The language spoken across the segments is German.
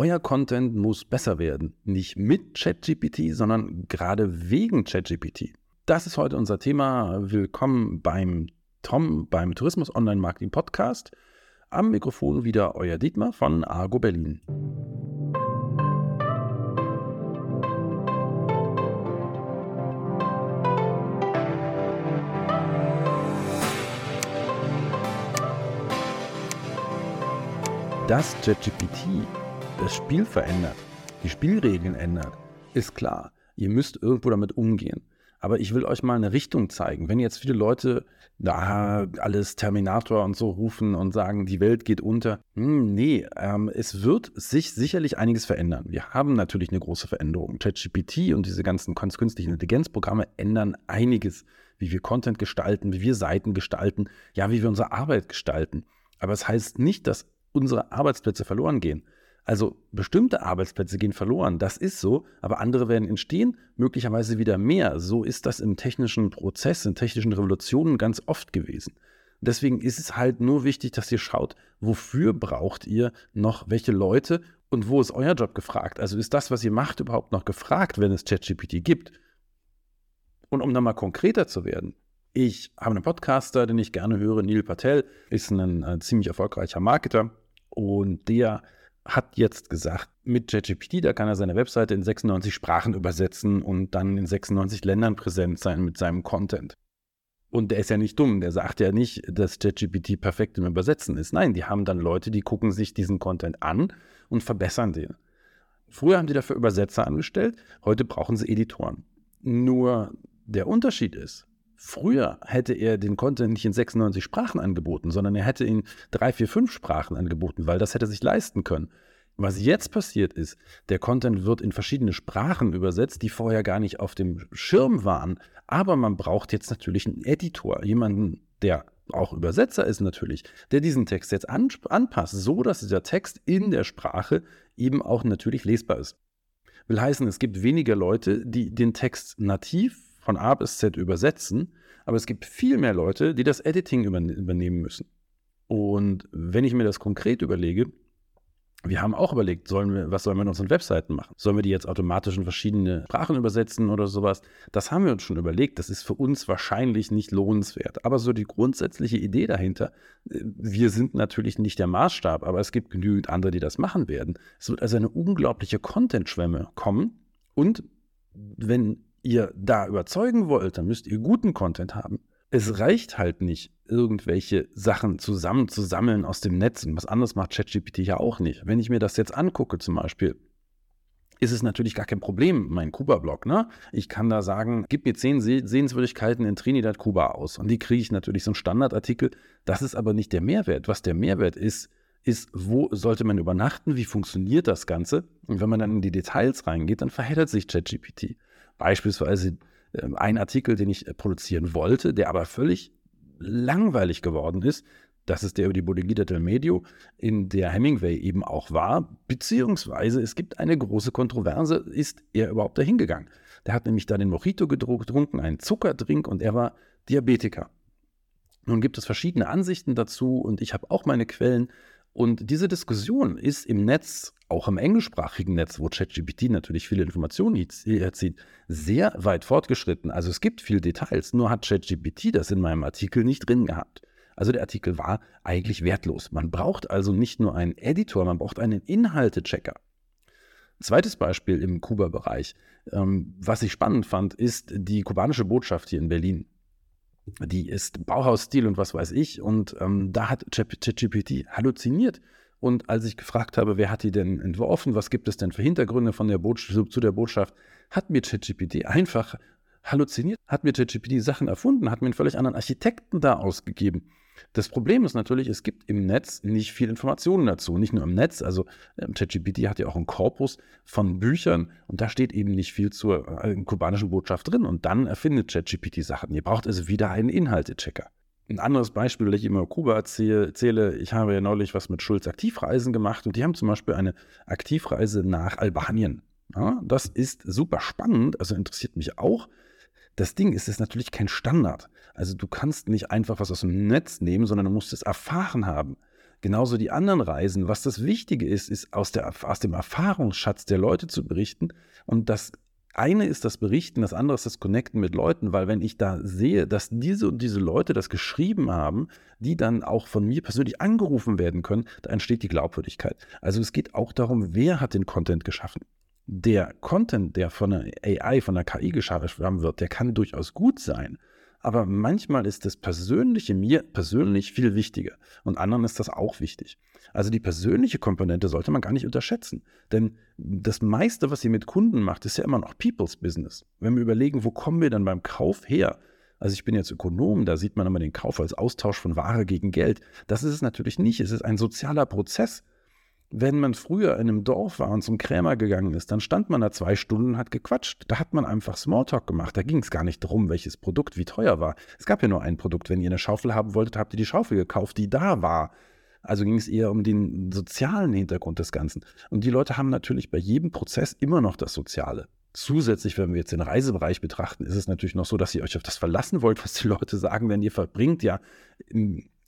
Euer Content muss besser werden. Nicht mit ChatGPT, sondern gerade wegen ChatGPT. Das ist heute unser Thema. Willkommen beim Tom, beim Tourismus Online Marketing Podcast. Am Mikrofon wieder euer Dietmar von Argo Berlin. Dass ChatGPT das Spiel verändert, die Spielregeln ändert, ist klar. Ihr müsst irgendwo damit umgehen. Aber ich will euch mal eine Richtung zeigen. Wenn jetzt viele Leute da alles Terminator und so rufen und sagen, die Welt geht unter. Hm, nee, ähm, es wird sich sicherlich einiges verändern. Wir haben natürlich eine große Veränderung. ChatGPT und diese ganzen künstlichen Intelligenzprogramme ändern einiges, wie wir Content gestalten, wie wir Seiten gestalten, ja, wie wir unsere Arbeit gestalten. Aber es das heißt nicht, dass unsere Arbeitsplätze verloren gehen. Also bestimmte Arbeitsplätze gehen verloren, das ist so, aber andere werden entstehen, möglicherweise wieder mehr. So ist das im technischen Prozess, in technischen Revolutionen ganz oft gewesen. Deswegen ist es halt nur wichtig, dass ihr schaut, wofür braucht ihr noch welche Leute und wo ist euer Job gefragt? Also ist das, was ihr macht, überhaupt noch gefragt, wenn es ChatGPT gibt? Und um dann mal konkreter zu werden, ich habe einen Podcaster, den ich gerne höre, Neil Patel, ist ein, ein äh, ziemlich erfolgreicher Marketer und der hat jetzt gesagt, mit ChatGPT, da kann er seine Webseite in 96 Sprachen übersetzen und dann in 96 Ländern präsent sein mit seinem Content. Und der ist ja nicht dumm, der sagt ja nicht, dass ChatGPT perfekt im Übersetzen ist. Nein, die haben dann Leute, die gucken sich diesen Content an und verbessern den. Früher haben die dafür Übersetzer angestellt, heute brauchen sie Editoren. Nur der Unterschied ist, Früher hätte er den Content nicht in 96 Sprachen angeboten, sondern er hätte ihn drei, vier, fünf Sprachen angeboten, weil das hätte sich leisten können. Was jetzt passiert ist, der Content wird in verschiedene Sprachen übersetzt, die vorher gar nicht auf dem Schirm waren. Aber man braucht jetzt natürlich einen Editor, jemanden, der auch Übersetzer ist natürlich, der diesen Text jetzt an, anpasst, so dass dieser Text in der Sprache eben auch natürlich lesbar ist. Will heißen, es gibt weniger Leute, die den Text nativ von A bis Z übersetzen, aber es gibt viel mehr Leute, die das Editing übernehmen müssen. Und wenn ich mir das konkret überlege, wir haben auch überlegt, sollen wir, was sollen wir mit unseren Webseiten machen? Sollen wir die jetzt automatisch in verschiedene Sprachen übersetzen oder sowas? Das haben wir uns schon überlegt. Das ist für uns wahrscheinlich nicht lohnenswert. Aber so die grundsätzliche Idee dahinter, äh, wir sind natürlich nicht der Maßstab, aber es gibt genügend andere, die das machen werden. Es wird also eine unglaubliche Content-Schwemme kommen. Und wenn ihr da überzeugen wollt, dann müsst ihr guten Content haben. Es reicht halt nicht, irgendwelche Sachen zusammenzusammeln aus dem Netz. Und was anderes macht ChatGPT ja auch nicht. Wenn ich mir das jetzt angucke, zum Beispiel, ist es natürlich gar kein Problem, mein Kuba-Blog. Ne? Ich kann da sagen, gib mir zehn Sehenswürdigkeiten in Trinidad, Kuba aus. Und die kriege ich natürlich so einen Standardartikel. Das ist aber nicht der Mehrwert. Was der Mehrwert ist, ist, wo sollte man übernachten, wie funktioniert das Ganze? Und wenn man dann in die Details reingeht, dann verheddert sich ChatGPT. Beispielsweise äh, ein Artikel, den ich äh, produzieren wollte, der aber völlig langweilig geworden ist. Das ist der über die Bodeguita del Medio, in der Hemingway eben auch war. Beziehungsweise es gibt eine große Kontroverse, ist er überhaupt dahin gegangen? Der hat nämlich da den Mojito getrunken, einen Zuckerdrink und er war Diabetiker. Nun gibt es verschiedene Ansichten dazu und ich habe auch meine Quellen. Und diese Diskussion ist im Netz, auch im englischsprachigen Netz, wo ChatGPT natürlich viele Informationen erzieht, sehr weit fortgeschritten. Also es gibt viel Details, nur hat ChatGPT das in meinem Artikel nicht drin gehabt. Also der Artikel war eigentlich wertlos. Man braucht also nicht nur einen Editor, man braucht einen Inhaltechecker. Zweites Beispiel im Kuba-Bereich, ähm, was ich spannend fand, ist die kubanische Botschaft hier in Berlin die ist Bauhausstil und was weiß ich. Und ähm, da hat ChatGPT halluziniert. Und als ich gefragt habe, wer hat die denn entworfen, was gibt es denn für Hintergründe von der zu der Botschaft, hat mir ChatGPT einfach halluziniert, hat mir ChatGPT Sachen erfunden, hat mir einen völlig anderen Architekten da ausgegeben. Das Problem ist natürlich, es gibt im Netz nicht viel Informationen dazu. Nicht nur im Netz, also ähm, ChatGPT hat ja auch einen Korpus von Büchern und da steht eben nicht viel zur äh, kubanischen Botschaft drin. Und dann erfindet ChatGPT Sachen. Ihr braucht also wieder einen Inhaltechecker. Ein anderes Beispiel, das ich immer Kuba erzähle, ich habe ja neulich was mit Schulz Aktivreisen gemacht und die haben zum Beispiel eine Aktivreise nach Albanien. Ja, das ist super spannend, also interessiert mich auch. Das Ding ist, es ist natürlich kein Standard. Also du kannst nicht einfach was aus dem Netz nehmen, sondern du musst es erfahren haben. genauso die anderen Reisen. Was das Wichtige ist, ist aus, der, aus dem Erfahrungsschatz der Leute zu berichten. Und das eine ist das Berichten, das andere ist das Connecten mit Leuten, weil wenn ich da sehe, dass diese und diese Leute das geschrieben haben, die dann auch von mir persönlich angerufen werden können, da entsteht die Glaubwürdigkeit. Also es geht auch darum, wer hat den Content geschaffen. Der Content, der von der AI, von der KI geschaffen wird, der kann durchaus gut sein. Aber manchmal ist das Persönliche mir persönlich viel wichtiger und anderen ist das auch wichtig. Also die persönliche Komponente sollte man gar nicht unterschätzen. Denn das meiste, was ihr mit Kunden macht, ist ja immer noch People's Business. Wenn wir überlegen, wo kommen wir dann beim Kauf her? Also ich bin jetzt Ökonom, da sieht man immer den Kauf als Austausch von Ware gegen Geld. Das ist es natürlich nicht. Es ist ein sozialer Prozess. Wenn man früher in einem Dorf war und zum Krämer gegangen ist, dann stand man da zwei Stunden und hat gequatscht. Da hat man einfach Smalltalk gemacht. Da ging es gar nicht darum, welches Produkt wie teuer war. Es gab ja nur ein Produkt. Wenn ihr eine Schaufel haben wolltet, habt ihr die Schaufel gekauft, die da war. Also ging es eher um den sozialen Hintergrund des Ganzen. Und die Leute haben natürlich bei jedem Prozess immer noch das Soziale. Zusätzlich, wenn wir jetzt den Reisebereich betrachten, ist es natürlich noch so, dass ihr euch auf das verlassen wollt, was die Leute sagen, denn ihr verbringt ja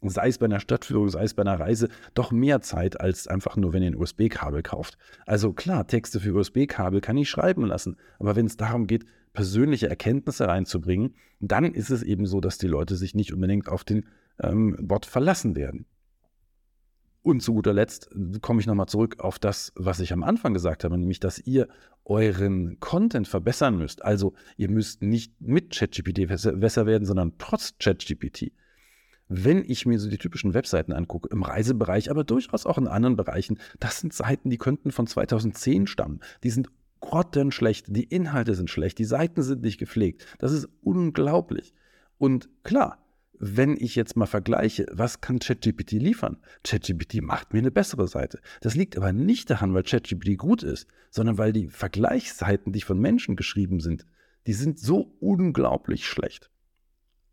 sei es bei einer Stadtführung, sei es bei einer Reise, doch mehr Zeit als einfach nur, wenn ihr ein USB-Kabel kauft. Also klar, Texte für USB-Kabel kann ich schreiben lassen, aber wenn es darum geht, persönliche Erkenntnisse reinzubringen, dann ist es eben so, dass die Leute sich nicht unbedingt auf den ähm, Bot verlassen werden. Und zu guter Letzt komme ich nochmal zurück auf das, was ich am Anfang gesagt habe, nämlich, dass ihr euren Content verbessern müsst. Also ihr müsst nicht mit ChatGPT besser werden, sondern trotz ChatGPT wenn ich mir so die typischen Webseiten angucke, im Reisebereich, aber durchaus auch in anderen Bereichen, das sind Seiten, die könnten von 2010 stammen. Die sind grottenschlecht, die Inhalte sind schlecht, die Seiten sind nicht gepflegt. Das ist unglaublich. Und klar, wenn ich jetzt mal vergleiche, was kann ChatGPT liefern? ChatGPT macht mir eine bessere Seite. Das liegt aber nicht daran, weil ChatGPT gut ist, sondern weil die Vergleichsseiten, die von Menschen geschrieben sind, die sind so unglaublich schlecht.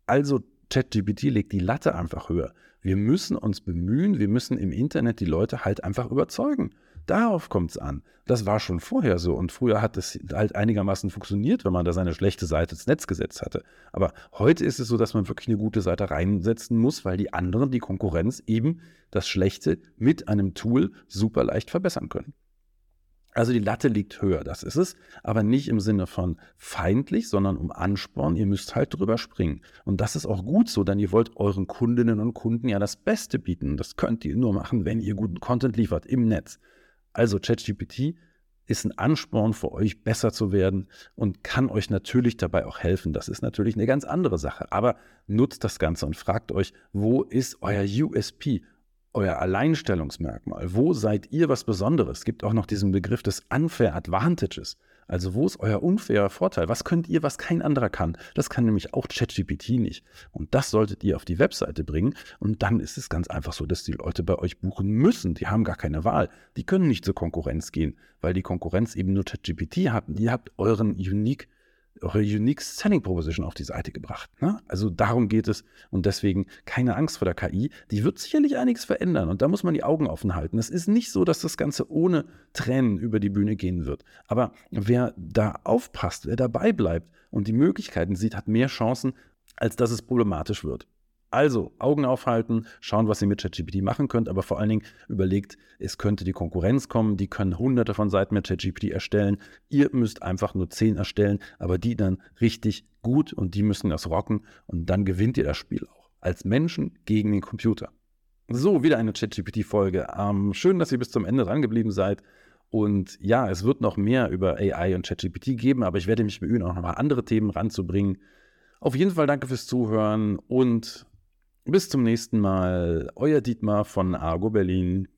Also ChatGPT legt die Latte einfach höher. Wir müssen uns bemühen, wir müssen im Internet die Leute halt einfach überzeugen. Darauf kommt es an. Das war schon vorher so und früher hat es halt einigermaßen funktioniert, wenn man da seine schlechte Seite ins Netz gesetzt hatte. Aber heute ist es so, dass man wirklich eine gute Seite reinsetzen muss, weil die anderen, die Konkurrenz, eben das Schlechte mit einem Tool super leicht verbessern können. Also die Latte liegt höher, das ist es, aber nicht im Sinne von feindlich, sondern um Ansporn, ihr müsst halt drüber springen. Und das ist auch gut so, denn ihr wollt euren Kundinnen und Kunden ja das Beste bieten. Das könnt ihr nur machen, wenn ihr guten Content liefert im Netz. Also ChatGPT ist ein Ansporn für euch, besser zu werden und kann euch natürlich dabei auch helfen. Das ist natürlich eine ganz andere Sache. Aber nutzt das Ganze und fragt euch, wo ist euer USP? Euer Alleinstellungsmerkmal? Wo seid ihr was Besonderes? Es gibt auch noch diesen Begriff des Unfair Advantages. Also wo ist euer unfairer Vorteil? Was könnt ihr, was kein anderer kann? Das kann nämlich auch ChatGPT nicht. Und das solltet ihr auf die Webseite bringen. Und dann ist es ganz einfach so, dass die Leute bei euch buchen müssen. Die haben gar keine Wahl. Die können nicht zur Konkurrenz gehen, weil die Konkurrenz eben nur ChatGPT hat. Ihr habt euren Unique eure Unique Selling Proposition auf die Seite gebracht. Ne? Also darum geht es und deswegen keine Angst vor der KI. Die wird sicherlich einiges verändern und da muss man die Augen offen halten. Es ist nicht so, dass das Ganze ohne Tränen über die Bühne gehen wird. Aber wer da aufpasst, wer dabei bleibt und die Möglichkeiten sieht, hat mehr Chancen, als dass es problematisch wird. Also Augen aufhalten, schauen, was ihr mit ChatGPT machen könnt, aber vor allen Dingen überlegt, es könnte die Konkurrenz kommen, die können hunderte von Seiten mit ChatGPT erstellen. Ihr müsst einfach nur zehn erstellen, aber die dann richtig gut und die müssen das rocken und dann gewinnt ihr das Spiel auch. Als Menschen gegen den Computer. So, wieder eine ChatGPT-Folge. Ähm, schön, dass ihr bis zum Ende dran geblieben seid. Und ja, es wird noch mehr über AI und ChatGPT geben, aber ich werde mich bemühen, auch nochmal andere Themen ranzubringen. Auf jeden Fall danke fürs Zuhören und bis zum nächsten Mal. Euer Dietmar von Argo Berlin.